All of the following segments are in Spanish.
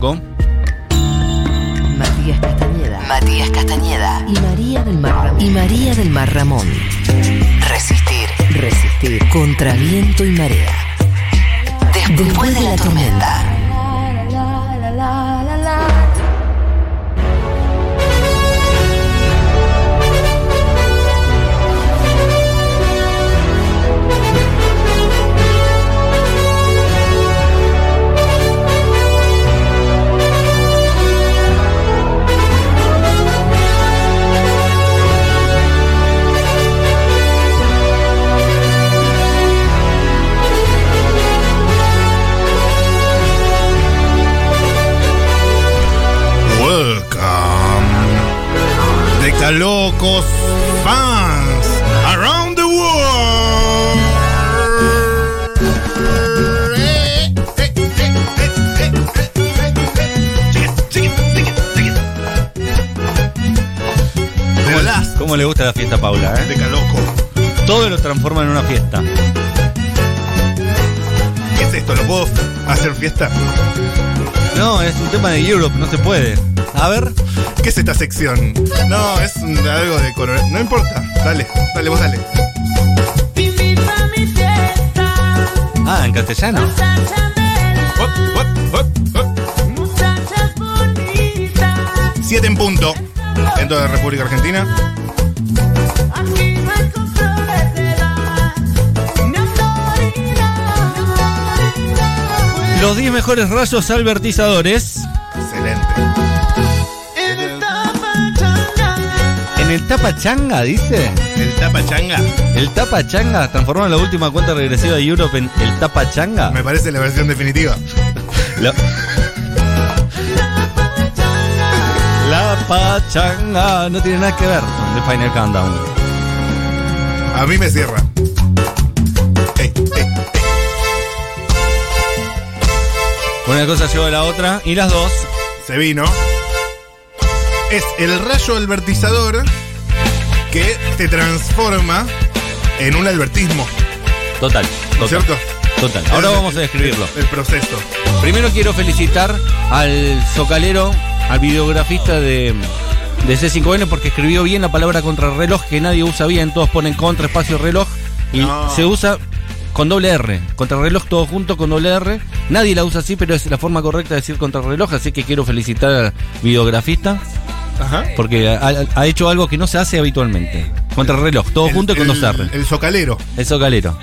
Con Matías Castañeda Matías Castañeda. y María del Mar Ramón. y María del Mar Ramón. Resistir. Resistir contra viento y marea. Después, de la tormenta. Decalocos fans around the world. Eh, eh, eh. Hola, ¿Cómo le gusta la fiesta a Paula? eh? Decaloco. Todo lo transforma en una fiesta. ¿Qué es esto? ¿Lo puedo hacer fiesta? No, es un tema de Europe, no se puede. A ver. ¿Qué es esta sección? No, es algo de color. No importa. Dale, dale, vos dale. Ah, en castellano. Hop, hop, hop. Siete en punto en toda la República Argentina. Los 10 mejores rayos albertizadores. En el Tapachanga, dice. El tapa changa El Tapachanga transformó la última cuenta regresiva de Europe en el Tapachanga. me parece la versión definitiva. La... La pachanga no tiene nada que ver con The Final Countdown. A mí me cierra. Una cosa lleva a la otra y las dos. Se vino. Es el rayo albertizador que te transforma en un albertismo. Total, ¿No es cierto? Total. Ahora vamos a describirlo. El, proceso. Primero quiero felicitar al socalero, al videografista de, de C5N porque escribió bien la palabra contrarreloj que nadie usa bien. Todos ponen contra espacio reloj y No. se usa con doble R. Contrarreloj todo junto con doble R. Nadie la usa así, pero es la forma correcta de decir contrarreloj. Así que quiero felicitar al videografista Ajá. porque ha, ha hecho algo que no se hace habitualmente. Contrarreloj, todo El- junto y el- dos R. El socalero. El socalero.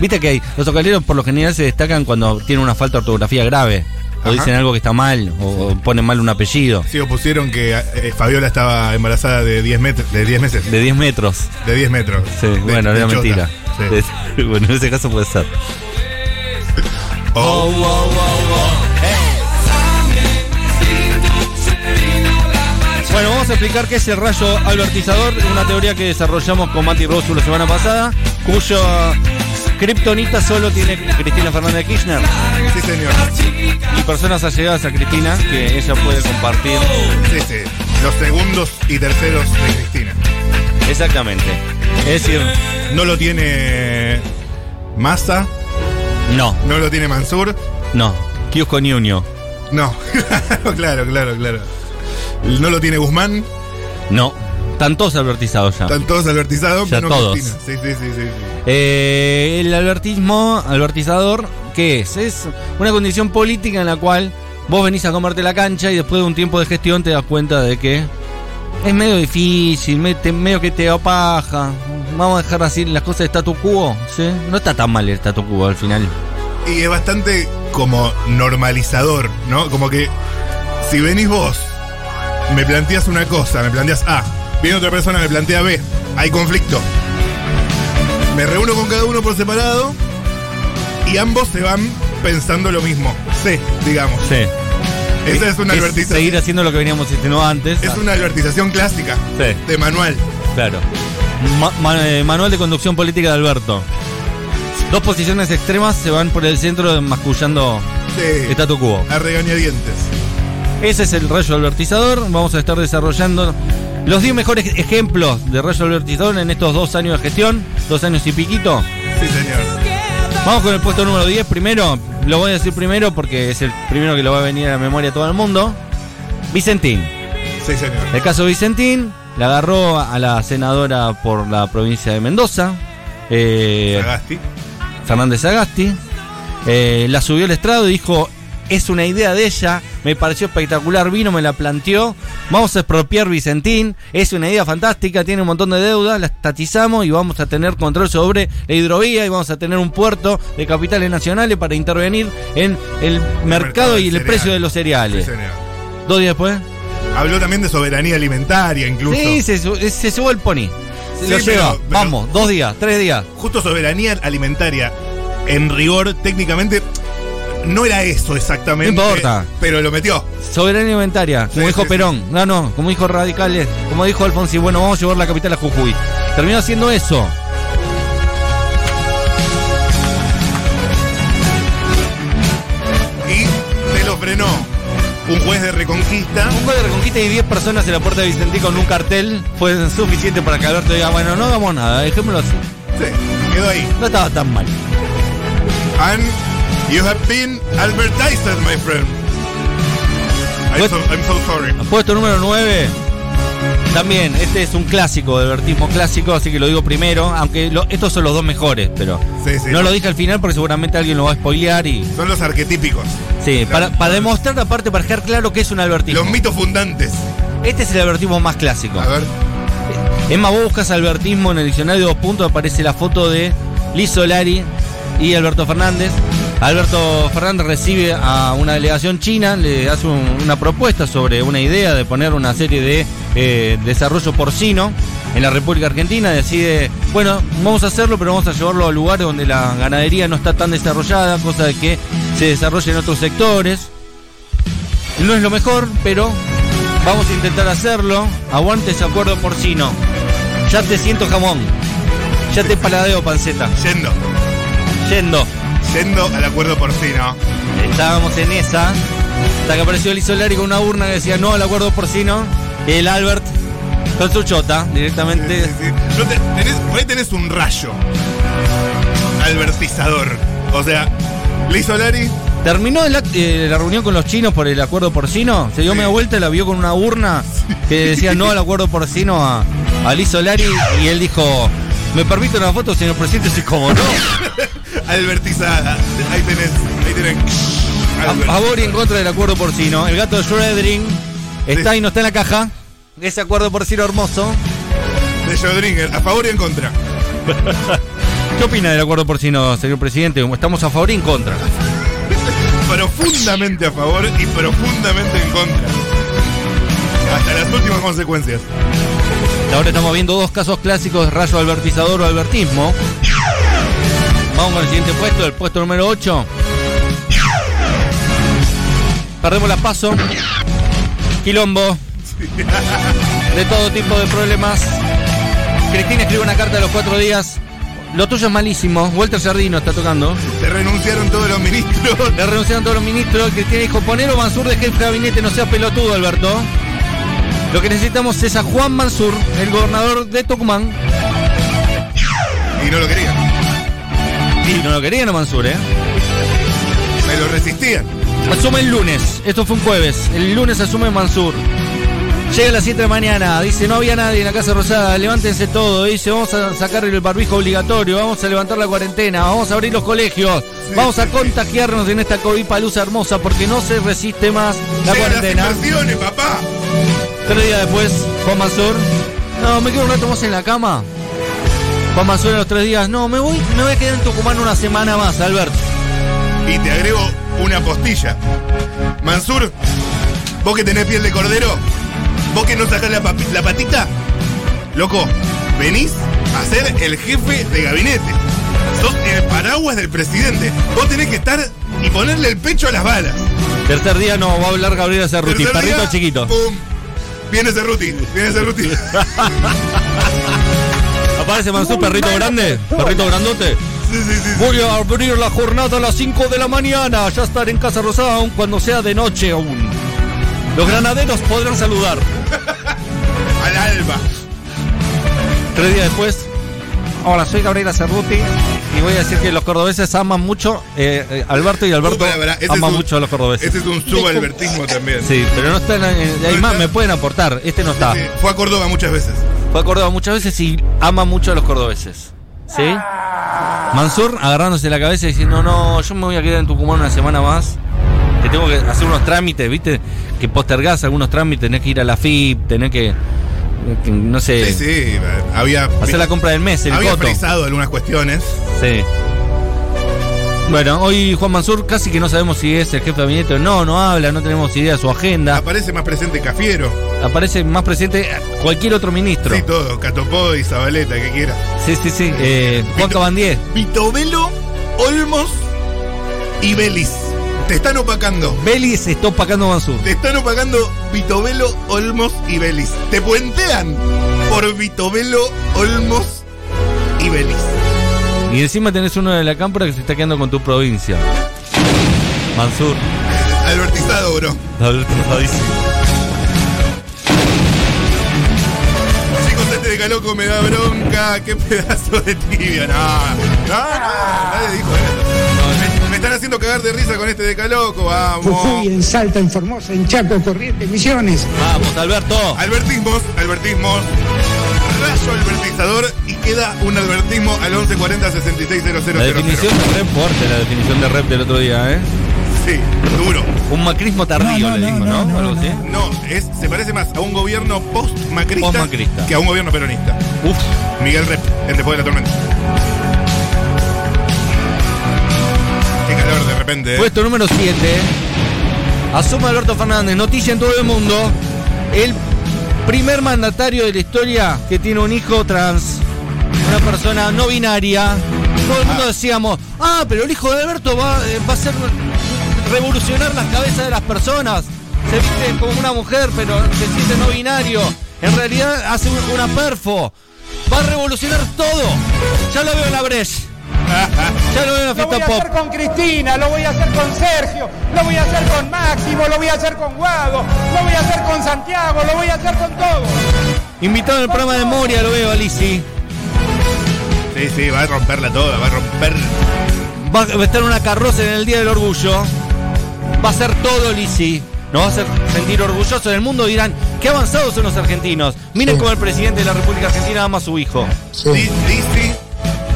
Viste que hay, los socaleros por lo general se destacan cuando tienen una falta de ortografía grave. O Ajá. dicen algo que está mal, o, ponen mal un apellido. Sí, o pusieron que eh, Fabiola estaba embarazada de 10, met- de 10 meses. De 10 metros. De 10 metros. Sí, De- bueno, de era chota. mentira. Sí. De- bueno, en ese caso puede ser. Oh, Bueno, vamos a explicar qué es el rayo albertizador, una teoría que desarrollamos con Mati Rosu la semana pasada, cuyo kriptonita solo tiene Cristina Fernández de Kirchner sí, señor. y personas allegadas a Cristina que ella puede compartir. Sí, sí. Los segundos y terceros de Cristina. Exactamente. Es decir, No lo tiene Massa, no, no lo tiene Mansur. no. Kiosco Ñuño. No. claro, claro, claro. No lo tiene Guzmán. No. Están todos albertizados ya. Están todos albertizados, Ya todos. Sí, sí, sí, sí. Eh, el albertismo, albertizador, ¿qué es? Es una condición política en la cual vos venís a comerte la cancha y después de un tiempo de gestión te das cuenta de que es medio difícil, medio que te da paja. Vamos a dejar así las cosas de statu quo, ¿sí? No está tan mal el statu quo al final. Y es bastante como normalizador, ¿no? Como que si venís vos, me planteas una cosa, me planteas A, viene otra persona, me plantea B, hay conflicto. Me reúno con cada uno por separado y ambos se van pensando lo mismo. C, digamos. Sí. Esa es una Es advertización. seguir haciendo lo que veníamos haciendo antes. Es una advertización clásica Sí. de manual. Claro. Ma- ma- eh, manual de conducción política de Alberto. Dos posiciones extremas se van por el centro mascullando Sí. statu quo. A regañadientes. Ese es el rayo albertizador. Vamos a estar desarrollando los 10 mejores ejemplos de rayo albertizador en estos dos años de gestión, dos años y piquito. Sí, señor. Vamos con el puesto número 10 primero. Lo voy a decir primero porque es el primero que lo va a venir a la memoria a todo el mundo. Vicentín. Sí, señor. El caso Vicentín le agarró a la senadora por la provincia de Mendoza, eh, Sagasti. Fernández Agasti. Eh, la subió al estrado y dijo, es una idea de ella, me pareció espectacular, vino, me la planteó, vamos a expropiar Vicentín, es una idea fantástica, tiene un montón de deudas, la estatizamos y vamos a tener control sobre la hidrovía y vamos a tener un puerto de capitales nacionales para intervenir en el, mercado y el precio de los cereales. Dos días después. Habló también de soberanía alimentaria, incluso. Sí, se, su- se subió el pony. Se Sí, lo pero- lleva. pero- Vamos, dos días, tres días. Justo soberanía alimentaria, en rigor, técnicamente, no era eso exactamente. No importa. Pero lo metió. Soberanía alimentaria, como Sí, dijo sí, Perón. No, no, como dijo Radicales, como dijo Alfonsín, bueno, vamos a llevar la capital a Jujuy. Terminó haciendo eso. Y te lo frenó un juez de reconquista. Un juego de reconquista y 10 personas en la puerta de Vicentín con un cartel fue suficiente para que Alberto diga, bueno, no hagamos nada, dejémoslo así. Sí, quedó ahí. No estaba tan mal. And you have been advertised, my friend. I'm so, I'm so sorry. Puesto número 9. También, este es un clásico, de vertismo clásico, así que lo digo primero, aunque lo- estos son los dos mejores, pero Sí, sí. no lo dije al final porque seguramente alguien lo va a spoilear y... Son los arquetípicos. Sí, para, para demostrar aparte, para dejar claro que es un albertismo. Los mitos fundantes. Este es el albertismo más clásico. A ver. Más, vos buscas albertismo en el diccionario de dos puntos, aparece la foto de Liz Solari y Alberto Fernández. Alberto Fernández recibe a una delegación china, le hace un- una propuesta sobre una idea de poner una serie de eh, desarrollo porcino en la República Argentina. Decide, bueno, vamos a hacerlo, pero vamos a llevarlo a lugares donde la ganadería no está tan desarrollada, cosa de que se desarrolle en otros sectores. No es lo mejor, pero vamos a intentar hacerlo. Aguante ese acuerdo porcino. Ya te siento jamón. Ya te paladeo panceta. Yendo. Yendo. Yendo al acuerdo porcino. Estábamos en esa. Hasta que apareció el Isolari con una urna que decía no al acuerdo porcino. Y el Albert con su chota directamente. Sí, sí, sí. No te- tenés, por ahí tenés un rayo. Albertizador. O sea, Liz Solari. Terminó el eh, la reunión con los chinos por el acuerdo porcino. Se dio media vuelta y la vio con una urna que decía no al acuerdo porcino a, a Liz Solari. Y él dijo: ¿Me permite una foto, señor presidente? Sí, como no. Albertizada. Ahí tenés. Ahí tenés. A favor y en contra del acuerdo porcino. El gato de Schrodering está y no está en la caja. Ese acuerdo porcino hermoso. De Schrödinger. A favor y en contra. ¿Qué opina del acuerdo porcino, señor presidente? ¿Estamos a favor y en contra? Profundamente a favor y profundamente en contra. Hasta las últimas consecuencias. Ahora estamos viendo dos casos clásicos de rayo albertizador o albertismo. Vamos con el siguiente puesto, el puesto número 8. Perdemos la paso. Quilombo. De todo tipo de problemas. Cristina escribe una carta a los cuatro días. Lo tuyo es malísimo. Walter Jardino está tocando. Te renunciaron todos los ministros. Le renunciaron todos los ministros. Cristina dijo, ponelo Mansur de jefe de gabinete, no sea pelotudo, Alberto. Lo que necesitamos es a Juan Mansur, el gobernador de Tucumán. Y no lo querían. Y no lo querían a Mansur, ¿eh? Me lo resistían. Asume el lunes. Esto fue un jueves. El lunes asume Mansur. Llega a las 7 de la mañana. Dice, no había nadie en la Casa Rosada. Levántense todo. Dice, vamos a sacar el barbijo obligatorio. Vamos a levantar la cuarentena. Vamos a abrir los colegios. Vamos a sí, sí. contagiarnos en esta COVID palusa hermosa porque no se resiste más la cuarentena. papá. Tres días después, Juan Mansur. No, me quedo un rato más en la cama. Juan Mansur a los tres días. No, me voy, me voy a quedar en Tucumán una semana más, Albert. Y te agrego una postilla. Mansur, vos que tenés piel de cordero, vos que no sacás la, la patita, loco, venís a ser el jefe de gabinete. Sos el paraguas del presidente. Vos tenés que estar y ponerle el pecho a las balas. Tercer día no va a hablar Gabriela Cerruti, Tercer perrito día, chiquito. pum, viene Cerruti, viene Cerruti. Aparece Mansur, perrito grande, perrito grandote. Sí, sí, sí. Voy a abrir la jornada a las 5 de la mañana. Ya estaré en Casa Rosada aun cuando sea de noche aún. Los granaderos podrán saludar. Al alba. Tres días después, Hola, soy Gabriela Cerruti y voy a decir que los cordobeses aman mucho eh, eh, Alberto y Alberto Uh, pará, pará, ese es aman un- mucho a los cordobeses. Ese es un subalbertismo también. Sí, pero no están. más está- me pueden aportar. Este no está. Sí, Fue a Córdoba muchas veces. Fue a Córdoba muchas veces y ama mucho a los cordobeses. ¿Sí? Mansur agarrándose la cabeza y diciendo, no, yo me voy a quedar en Tucumán una semana más. Que tengo que hacer unos trámites, ¿viste? Que postergás algunos trámites, tenés que ir a la FIP, tenés que, que, no sé, Sí, sí. Había, hacer la compra del mes, el había coto. algunas cuestiones. Sí. Bueno, hoy Juan Mansur casi que no sabemos si es el jefe de gabinete o no, no habla, no tenemos idea de su agenda. Aparece más presente Cafiero. Aparece más presente cualquier otro ministro. Sí, todo. Catopó y Zabaleta, que quiera. Sí, sí, sí. Eh, Juan Cabandier. Vitovelo, Olmos y Belis. Te están opacando. Beli se está opacando Mansur. Te están opacando Vitovelo, Olmos y Belis. Te puentean por Vitovelo, Olmos y Belis. Y encima tenés uno de la cámpora que se está quedando con tu provincia. Mansur. Albertizado, bro. Albertizadísimo. Chicos, este de caloco me da bronca. Qué pedazo de tibia. No, no, no. Nadie dijo eso. Me, me están haciendo cagar de risa con este de caloco. Vamos. Jujuy, en Salta, en Formosa, en Chaco, Corrientes, Misiones. Vamos, Alberto. Albertismos, albertismos. Rayo albertizador y queda un albertismo al 1140 660000. La definición de rep fuerte, la definición de rep del otro día, ¿eh? Sí, duro. Un macrismo tardío, No, no, le digo, ¿no? no, no, Algo así. No, es, se parece más a un gobierno post-macrista Post-macrista. que a un gobierno peronista. Uf. Miguel Rep, el después de la tormenta. Qué calor de repente. ¿eh? Puesto número 7. Asume Alberto Fernández. Noticia en todo el mundo. El primer mandatario de la historia que tiene un hijo trans. Una persona no binaria. Todo el mundo decíamos, ah, pero el hijo de Alberto va, eh, va a ser revolucionar las cabezas de las personas. Se viste como una mujer, pero se siente no binario. En realidad hace un- una perfo. Va a revolucionar todo. Ya lo veo en la brecha. Ya lo veo en la Lo voy fiesta a pop. hacer con Cristina, lo voy a hacer con Sergio, lo voy a hacer con Máximo, lo voy a hacer con Guado, lo voy a hacer con Santiago, lo voy a hacer con todo. Invitado en el programa de Moria, lo veo, Alici. Sí, sí, va a romperla toda, va a romper. Va a estar en una carroza en el Día del Orgullo. Va a ser todo, Lisi. Nos va a hacer sentir orgullosos en el mundo. Dirán, qué avanzados son los argentinos. Miren cómo el presidente de la República Argentina ama a su hijo. Di- Disi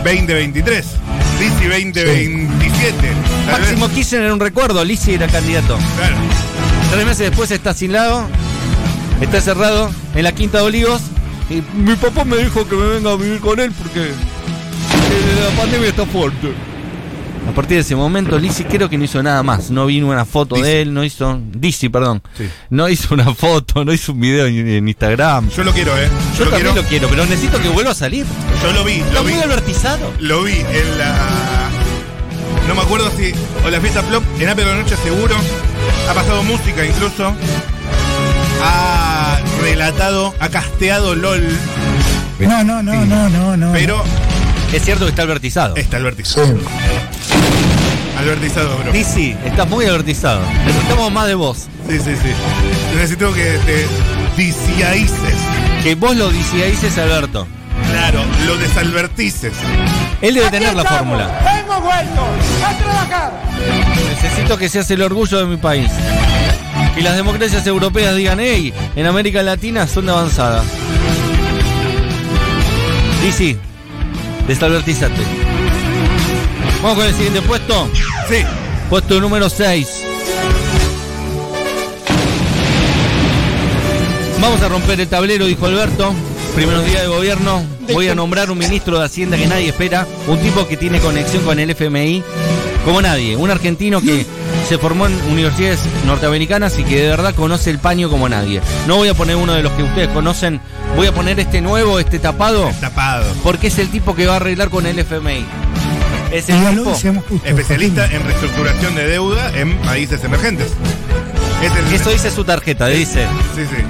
2023. Disi 2027. Tal vez. Máximo Kirchner era un recuerdo, Lisi era candidato. Claro. Tres meses después está asilado, está cerrado en la Quinta de Olivos. Y mi papá me dijo que me venga a vivir con él porque eh, la pandemia está fuerte. A partir de ese momento, Lisi creo que no hizo nada más. No vino una foto Dizzy. de él, no hizo. Dizzy, perdón. Sí. No hizo una foto, no hizo un video en, en Instagram. Yo lo quiero, ¿eh? Yo lo también quiero. lo quiero, pero necesito que vuelva a salir. Yo lo vi, Está lo vi. muy albertizado. Lo vi en la. No me acuerdo si. O la fiesta flop. En Apple de la Noche seguro. Ha pasado música incluso. Ha relatado, ha casteado LOL. No, no, no, no, no, no. Pero Es cierto que está albertizado. está albertizado. Albertizado, bro. Sí, estás muy albertizado. Necesitamos más de vos. sí, sí. Necesito que te disiaices. Que vos lo dices, Alberto. Claro, lo desalbertices. Él debe Aquí tener la estamos, fórmula. Hemos vuelto a trabajar. Necesito que seas el orgullo de mi país. Que las democracias europeas digan, hey, en América Latina son de avanzada. Y sí, desalbertizate. Vamos con el siguiente puesto. Sí. Puesto número 6. Vamos a romper el tablero, dijo Alberto. Primeros días de gobierno. Voy a nombrar un ministro de Hacienda que nadie espera. Un tipo que tiene conexión con el FMI como nadie. Un argentino que se formó en universidades norteamericanas y que de verdad conoce el paño como nadie. No voy a poner uno de los que ustedes conocen. Voy a poner este nuevo, este tapado, Tapado. porque es el tipo que va a arreglar con el FMI. Es el tipo. Especialista en reestructuración de deuda en países emergentes. Es el. Eso dice su tarjeta, dice. Sí, sí.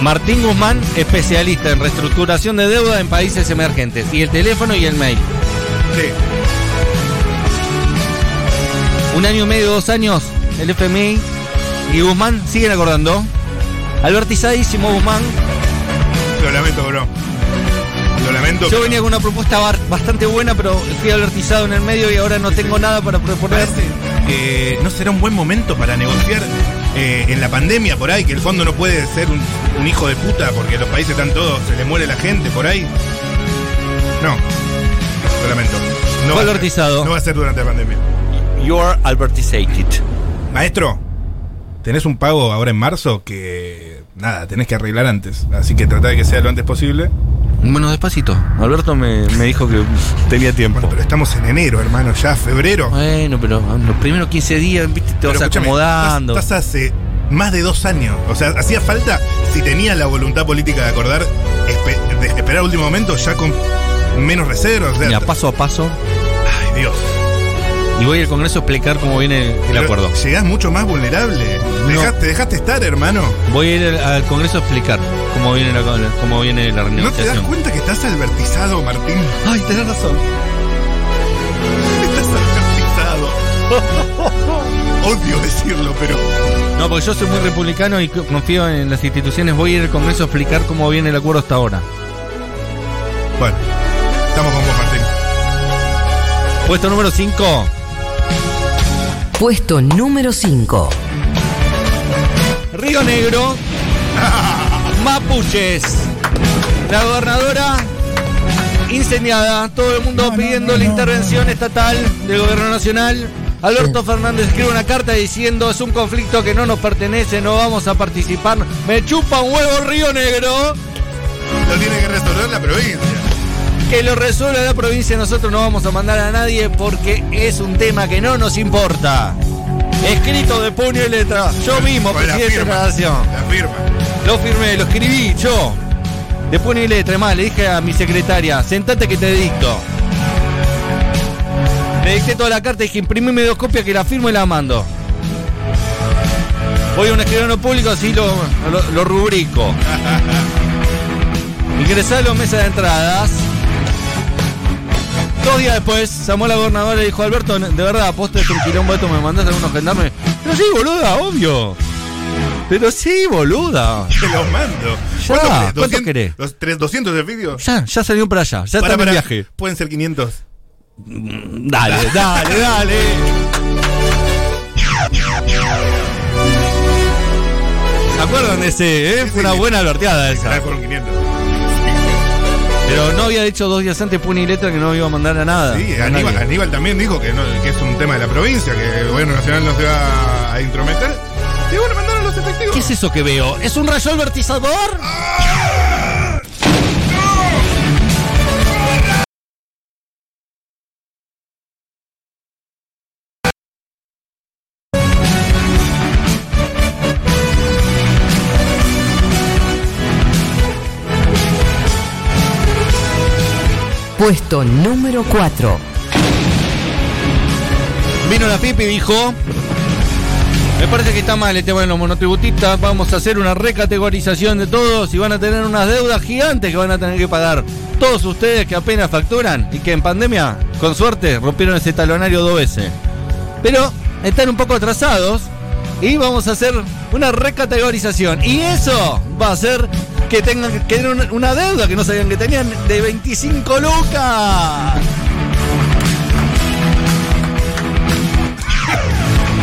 Martín Guzmán, especialista en reestructuración de deuda en países emergentes. Y el teléfono y el mail. Sí. Un año y medio, dos años, el FMI y Guzmán siguen acordando. Albertizadísimo Guzmán. Lo lamento, bro. Yo venía con una propuesta bastante buena, pero fui advertizado en el medio y ahora no tengo nada para proponer. No será un buen momento para negociar eh, en la pandemia por ahí, que el fondo no puede ser un, un hijo de puta porque los países están todos, se le muere la gente por ahí. No, lo lamento. No Fue va a ser- advertizado. No va a ser durante la pandemia. You are advertisated. Maestro, tenés un pago ahora en marzo que nada, tenés que arreglar antes. Así que trata de que sea lo antes posible. Bueno, despacito. Alberto me, me dijo que tenía tiempo. Bueno, pero estamos en enero, hermano, ya febrero. Bueno, pero los primeros 15 días, viste, te Pero vas acomodando. Estás, estás hace más de dos años. O sea, hacía falta, si tenías la voluntad política de acordar, de esperar al último momento ya con menos reservas. O sea, Mira, paso a paso. ay, Dios. Y voy al Congreso a explicar cómo viene el Pero acuerdo. Llegás mucho más vulnerable. No. Dejá- te dejaste estar, hermano. Voy a ir al, al Congreso a explicar cómo viene la, cómo viene la ¿No te das cuenta que estás albertizado, Martín? Ay, tenés razón. Estás albertizado. Odio decirlo, pero. No, porque yo soy muy republicano y co- confío en las instituciones. Voy a ir al Congreso a explicar cómo viene el acuerdo hasta ahora. Bueno, estamos con vos, Martín. Puesto número 5. Puesto número 5. Río Negro. Mapuches. La gobernadora incendiada. Todo el mundo pidiendo la intervención estatal del gobierno nacional. Alberto Fernández escribe una carta diciendo es un conflicto que no nos pertenece, no vamos a participar. Me chupa un huevo Río Negro. Lo tiene que resolver la provincia. Que lo resuelva la provincia, nosotros no vamos a mandar a nadie porque es un tema que no nos importa. Escrito de puño y letra. Yo mismo, Con la presidente de la firma. nación. La firma. Lo firmé, lo escribí yo. De puño y letra, más, le dije a mi secretaria, sentate que te dicto. Le dicté toda la carta y dije, imprimime dos copias que la firmo y la mando. Voy a un escribano público, así lo, lo, lo rubrico. Ingresé a los mesas de entradas. Dos días después, Samuel la gobernadora le dijo, Alberto, de verdad, poste es un quilombo esto, me mandaste a algunos gendarmes. Pero sí, boluda, obvio. Pero sí, boluda. Te los mando. Ya? ¿cuánto 200 querés? Los tres- 200 de vídeo. Ya, ya salió para allá, ya Pará, está en viaje. Pueden ser 500. Dale, dale, dale. ¿Se acuerdan de ese? eh? Fue sí, una buena adverteada Ah, esa. fueron 500. Pero no había dicho dos días antes puño y letra que no iba a mandar a nada. Sí, A Aníbal, también dijo que, no, que es un tema de la provincia, que el gobierno nacional no se va a intrometer. Y bueno, mandaron los efectivos. ¿Qué es eso que veo? ¿Es un rayo albertizador? Puesto número 4. Vino la pipa y dijo. Me parece que está mal el tema de los monotributistas. Vamos a hacer una recategorización de todos y van a tener unas deudas gigantes que van a tener que pagar. Todos ustedes que apenas facturan y que en pandemia, con suerte, rompieron ese talonario dos veces. Pero están un poco atrasados y vamos a hacer una recategorización. Y eso va a hacer que tengan que tener una- deuda que no sabían que tenían de 25 lucas.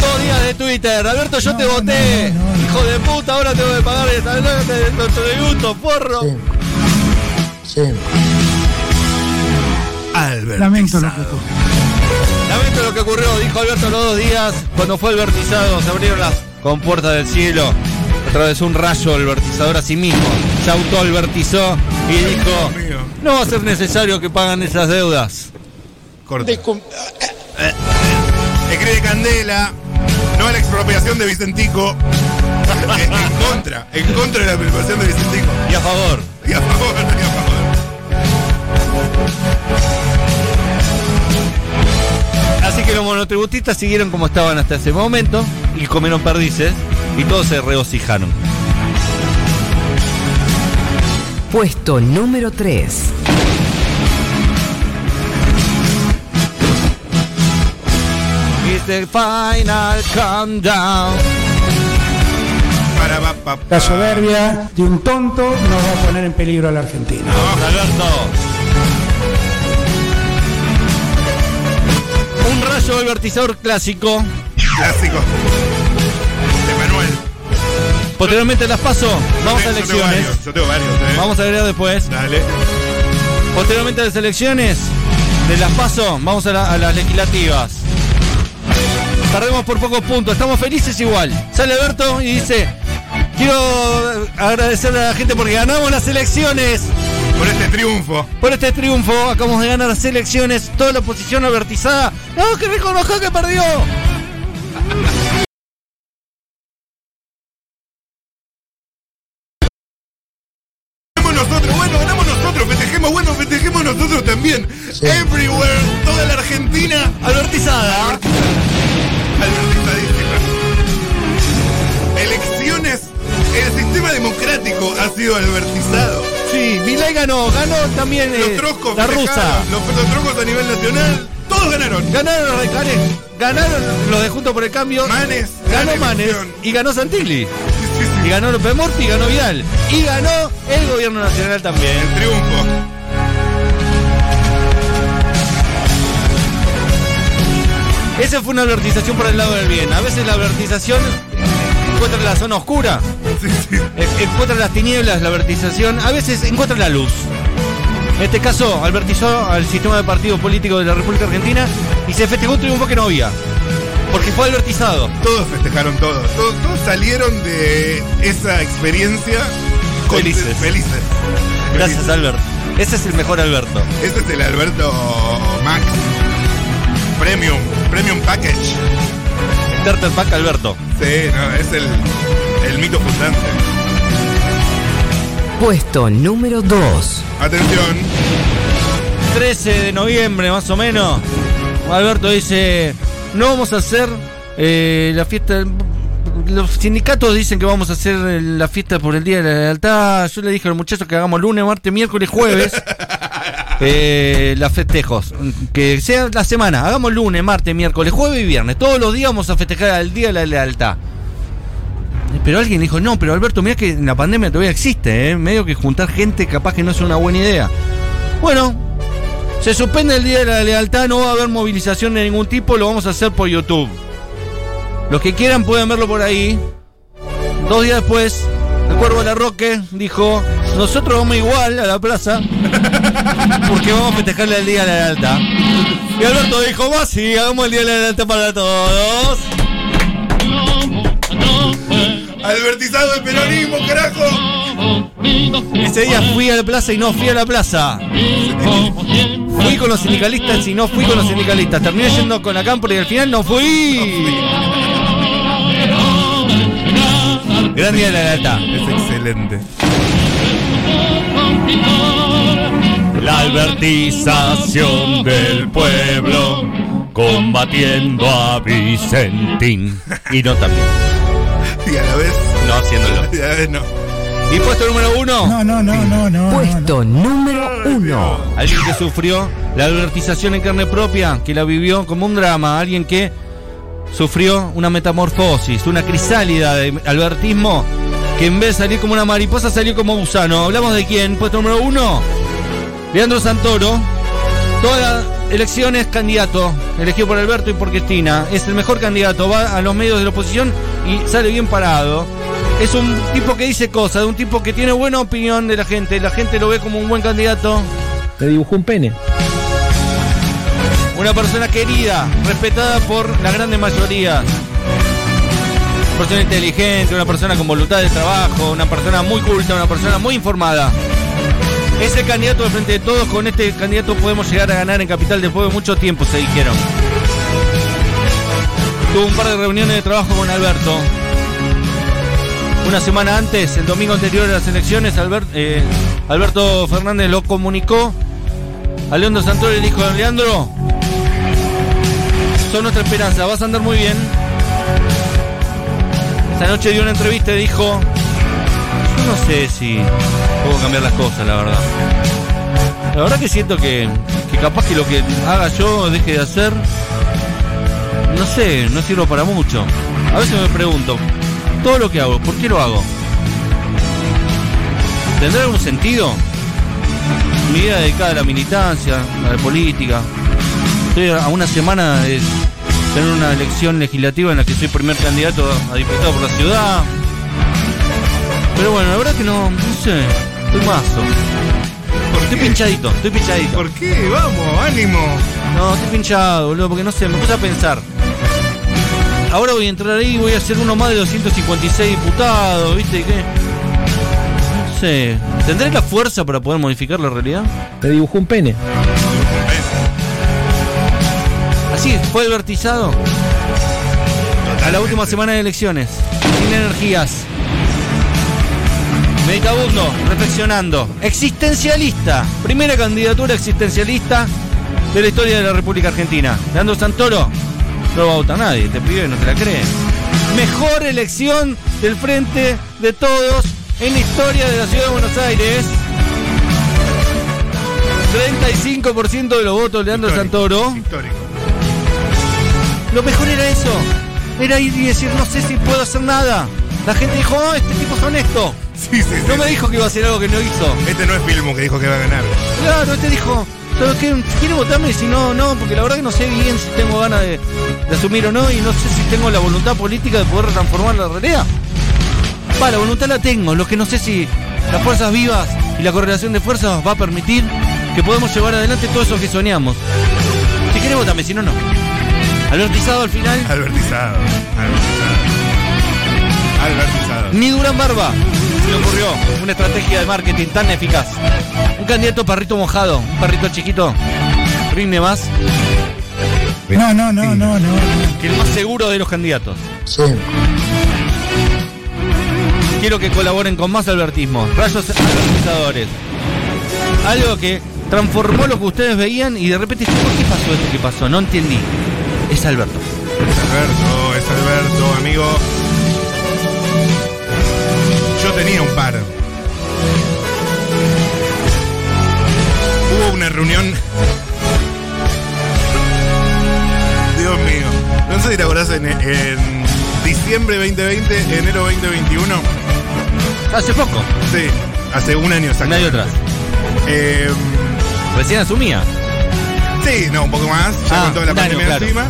Dos días de Twitter. Alberto, yo te voté. Hijo de puta, ahora tengo que pagar esta deuda de tu tributo, porro. Albert. Lamento lo que ocurrió. Lamento lo que ocurrió, dijo Alberto los dos días. Cuando fue el vertizado, se abrieron las compuertas del cielo. Atravesó un rayo el vertizador a sí mismo. Se autoalbertizó y dijo. No va a ser necesario que paguen esas deudas. Corta. Escribe Candela. No a la expropiación de Vicentico. en, en contra. En contra de la expropiación de Vicentico. Y a favor. Y a favor, y a favor. Así que los monotributistas siguieron como estaban hasta ese momento y comieron perdices y todos se regocijaron. Puesto número 3. It's the final countdown. La soberbia de un tonto nos va a poner en peligro a la Argentina. Vamos, Alberto. Un rayo albertizador clásico. Clásico. Posteriormente las paso. Vamos a tengo elecciones. varios, Yo tengo varios, eh. Vamos a agregar después. Dale. Posteriormente a las elecciones, de las paso, vamos a, la- a las legislativas. Perdemos por pocos puntos, estamos felices igual. Sale Alberto y dice, quiero agradecerle a la gente porque ganamos las elecciones. Por este triunfo. Por este triunfo, acabamos de ganar las elecciones, toda la oposición albertizada. ¡No, que reconozca que perdió! Everywhere, toda la Argentina. Albertizada. Albertizadísima. Elecciones, el sistema democrático ha sido albertizado. Sí, Milei ganó, ganó también eh, Los troscos, la rusa. Los, los troscos a nivel nacional, todos ganaron. Ganaron los radicales, ganaron los de Juntos por el Cambio. Manes, ganó Manes elección. y ganó Santilli. Sí, sí, sí. Y ganó López Morti y ganó Vidal. Y ganó el gobierno nacional también. El triunfo. Esa fue una advertización por el lado del bien. A veces la advertización encuentra la zona oscura, Sí, sí. encuentra las tinieblas, la advertización. A veces encuentra la luz. En este caso, advertizó al sistema de partidos políticos de la República Argentina y se festejó un triunfo que no había. Porque fue advertizado. Todos festejaron todos. Todos, todos salieron de esa experiencia Felices. felices. Gracias. Albert. Ese es el mejor Alberto. Ese es el Alberto Max. Premium. Premium Package. Starter Pack Alberto. Sí, no, es el, el mito fundante. Puesto número 2. Atención. 13 de noviembre más o menos. Alberto dice, no vamos a hacer eh, la fiesta... Los sindicatos dicen que vamos a hacer eh, la fiesta por el Día de la Lealtad. Yo le dije a los muchachos que hagamos lunes, martes, miércoles, jueves. eh, las festejos. Que sea la semana. Hagamos lunes, martes, miércoles, jueves y viernes. Todos los días vamos a festejar el Día de la Lealtad. Pero alguien dijo, no, pero Alberto, mira que en la pandemia todavía existe, ¿eh? Medio que juntar gente capaz que no es una buena idea. Bueno, se suspende el Día de la Lealtad, no va a haber movilización de ningún tipo, lo vamos a hacer por YouTube. Los que quieran pueden verlo por ahí. Dos días después, el Cuervo de la Roque dijo, nosotros vamos igual a la plaza, porque vamos a festejarle el Día de la Lealtad. Y Alberto dijo, más sí, hagamos el Día de la Lealtad para todos. Albertizado el peronismo, carajo. Ese día fui a la plaza y no fui a la plaza. Fui con los sindicalistas y no fui con los sindicalistas. Terminé yendo con la Cámpora y al final no fui. Gran día de la lealtad. Es excelente. La albertización del pueblo combatiendo a Vicentín. Y no también. Y a la vez. No haciéndolo. Y a la vez no. Y puesto número uno. No, no, no, no, no. Puesto número 1. Alguien que sufrió la albertización en carne propia, que la vivió como un drama, alguien que sufrió una metamorfosis, una crisálida de albertismo, que en vez de salir como una mariposa salió como gusano. ¿Hablamos de quién? Puesto número uno, Leandro Santoro. Todas las elecciones candidato, elegido por Alberto y por Cristina. Es el mejor candidato, va a los medios de la oposición y sale bien parado. Es un tipo que dice cosas, un tipo que tiene buena opinión de la gente, la gente lo ve como un buen candidato. Le dibujó un pene. Una persona querida, respetada por la grande mayoría. Una persona inteligente, una persona con voluntad de trabajo, una persona muy culta, una persona muy informada. Es el candidato de frente de todos. Con este candidato podemos llegar a ganar en Capital después de mucho tiempo, se dijeron. Tuvo un par de reuniones de trabajo con Alberto. Una semana antes, el domingo anterior a las elecciones, eh, Alberto Fernández lo comunicó a Leandro Santoro le dijo, Leandro, son nuestra esperanza, vas a andar muy bien. Esta noche dio una entrevista y dijo, yo no sé si puedo cambiar las cosas, la verdad. La verdad que siento que, que capaz que lo que haga yo deje de hacer, no sé, no sirvo para mucho. A veces me pregunto, todo lo que hago, ¿por qué lo hago? ¿Tendrá algún sentido? Mi vida dedicada a la militancia, a la política. Estoy a una semana de tener una elección legislativa en la que soy primer candidato a diputado por la ciudad. Pero bueno, la verdad que no, no sé, estoy mazo. Estoy pinchadito, estoy pinchadito. ¿Por qué? Vamos, ánimo. No, estoy pinchado, boludo, porque no sé, me puse a pensar. Ahora voy a entrar ahí y voy a ser uno más de 256 diputados, ¿viste? ¿Y ¿Qué? No sé. ¿Tendré la fuerza para poder modificar la realidad? Te dibujó un pene. Así, fue advertizado. A la última semana de elecciones. Sin energías. Medicabundo, reflexionando. Existencialista. Primera candidatura existencialista de la historia de la República Argentina. Leandro Santoro. No va a votar nadie, te pibe, no te la crees. Mejor elección del frente de todos en la historia de la ciudad de Buenos Aires. 35% de los votos de Leandro Histórico, Santoro. Histórico. Lo mejor era eso. Era ir y decir, no sé si puedo hacer nada. La gente dijo, oh, este tipo es honesto. Sí, sí, sí. No me dijo que iba a hacer algo que no hizo. Este no es Filmo que dijo que va a ganar. Claro, este dijo, ¿sabes qué? Quiere votarme, si no, no, porque la verdad que no sé bien si tengo ganas de, de asumir o no y no sé si tengo la voluntad política de poder transformar la realidad. Va, la voluntad la tengo, lo que no sé si las fuerzas vivas y la correlación de fuerzas va a permitir que podamos llevar adelante todo eso que soñamos. Si quiere, votame, si no, no. Albertizado al final, Albertizado. Albertizado. Albertizado. Ni Durán Barba se le ocurrió una estrategia de marketing tan eficaz. Un candidato perrito mojado, un perrito chiquito, rinde más No, no, no, no, no. que el más seguro de los candidatos. Sí. Quiero que colaboren con más albertismo, rayos albertizadores. Algo que transformó lo que ustedes veían y de repente, ¿por qué pasó esto que pasó? No entendí. Es Alberto. Es Alberto, es Alberto, amigo. Yo tenía un par. Hubo una reunión. Dios mío. No sé si te acordás en, en diciembre 2020, enero 2021. Hace poco, Sí, hace un año exactamente. nadie atrás. Eh, Recién asumía. Sí, no, un poco más. Ya Ah, con toda la pandemia claro. encima.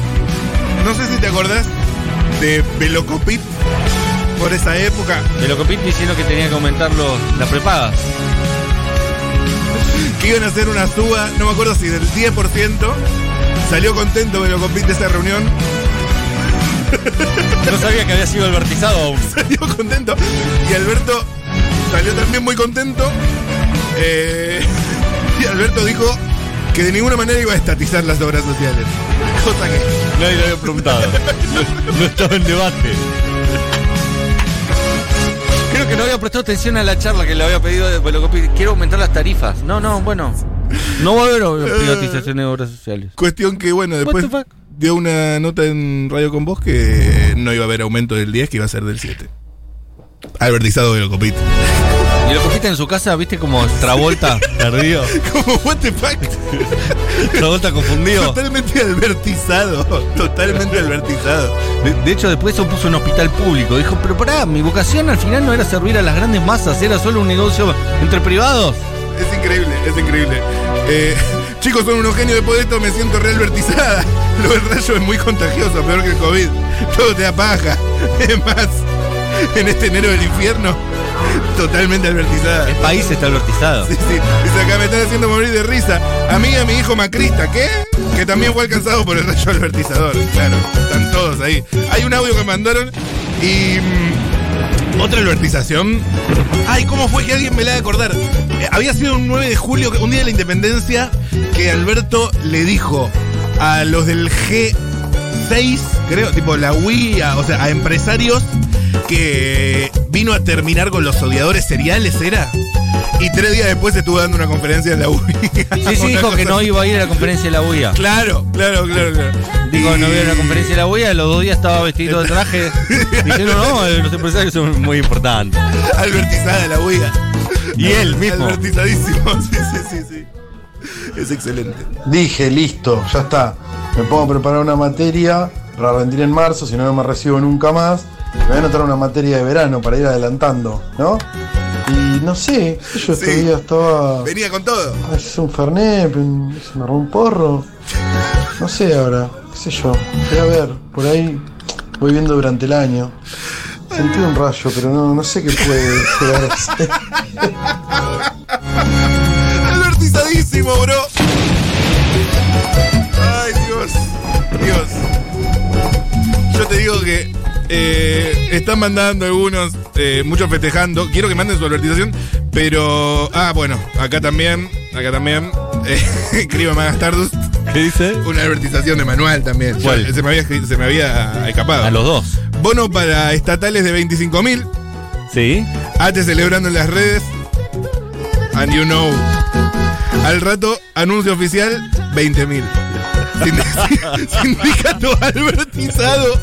No sé si te acordás de Velocopit por esa época. Pete diciendo que tenía que aumentar los, las prepagas. que iban a hacer una suba, no me acuerdo si del 10%. Salió contento Velocopit de esa reunión. No sabía que había sido albertizado aún. Salió contento. Y Alberto salió también muy contento. Eh, y Alberto dijo que de ninguna manera iba a estatizar las obras sociales. Cosa que Nadie lo había preguntado. No, no estaba en debate. Creo que no había prestado atención a la charla que le había pedido de Velocopit. Quiero aumentar las tarifas. No, no, bueno. No va a haber privatización de obras sociales. Cuestión que, bueno, después dio una nota en Radio con Vos que no iba a haber aumento del 10, que iba a ser del 7. Albertizado Velocopit. Y lo cogiste en su casa, viste como Travolta perdido. Como, what the fuck? Travolta confundido. Totalmente albertizado. Totalmente albertizado. De, de hecho, después eso puso un hospital público. Dijo, pero pará, mi vocación al final no era servir a las grandes masas, era solo un negocio entre privados. Es increíble, es increíble. Eh, chicos, son unos genios de poder esto, me siento realbertizada. Lo del rayo es muy contagioso, peor que el COVID. Todo te da paja. Es más, en este enero del infierno, totalmente albertizada. El país está albertizado. Sí, sí. Dice acá, me están haciendo morir de risa. A mí y a mi hijo macrista, ¿qué? Que también fue alcanzado por el rayo albertizador. Claro, están todos ahí. Hay un audio que mandaron y. mm, otra albertización. Ay, ¿cómo fue que alguien me la de acordar? Eh, había sido un 9 de julio, un día de la independencia, que Alberto le dijo a los del G6, creo, tipo la Wii, a- o sea, a empresarios que vino a terminar con los odiadores seriales, ¿era? Y tres días después estuvo dando una conferencia en la UI. Sí, sí, dijo que no iba a ir a la conferencia de la UIA. Claro, claro, claro, claro. Dijo que no Y- iba a ir a la conferencia de la UIA, los dos días estaba vestido de traje. Dijeron, no, los empresarios son muy importantes. Albertizada la UIA. Y él mismo. Albertizadísimo. Sí, sí, sí, sí. Es excelente. Dije, listo, ya está. Me pongo a preparar una materia, la rendiré en marzo, si no, no me recibo nunca más. Me voy a anotar una materia de verano para ir adelantando, ¿no? Y no sé, yo Sí. este día estaba. Venía con todo. Veces un fernet, se me agarró un porro. No sé ahora, qué sé yo. Voy a ver, por ahí voy viendo durante el año. Sentí un rayo, pero no, no sé qué puede llegar a ser. Albertizadísimo, bro. Ay, Dios. Dios. Yo te digo que eh, están mandando algunos, eh, muchos festejando. Quiero que manden su albertización, pero. Ah, bueno, acá también. Acá también. Eh, escribe Magas Tardus. ¿Qué dice? Una albertización de manual también. ¿Cuál? Yo- se, me había, escri- se me había escapado. A los dos. Bono para estatales de 25 mil. Sí. Ate celebrando en las redes. And you know. Al rato, anuncio oficial, 20 mil. Sindicato albertizado.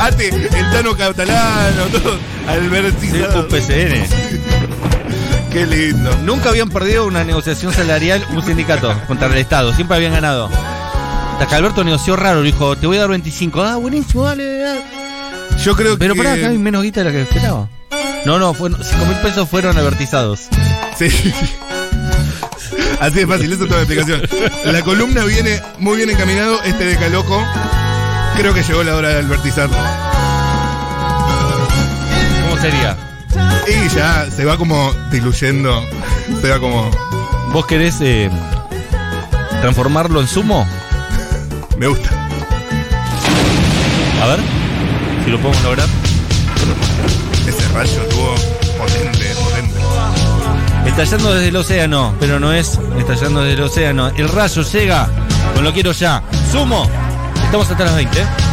Ate, el Tano catalano, todo. Albertizado. UPCN. Qué lindo. Nunca habían perdido una negociación salarial un sindicato contra el Estado. Siempre habían ganado. Hasta que Alberto negoció raro. Dijo, te voy a dar 25. Ah, buenísimo, dale, dale. Yo creo Pero que. pará, acá hay menos guita de la que esperaba. No, no, fueron 5 mil pesos fueron advertizados. Sí. Así de fácil, eso es toda la explicación. La columna viene muy bien encaminado. Este de Caloco. Creo que llegó la hora de albertizar. ¿Cómo sería? Y ya se va como diluyendo. Se va como. ¿Vos querés eh, transformarlo en sumo? Me gusta. A ver, si lo podemos lograr. Ese rayo tuvo. Estallando desde el océano, pero no es estallando desde el océano. El rayo llega, no lo quiero ya. Sumo, estamos hasta las 20.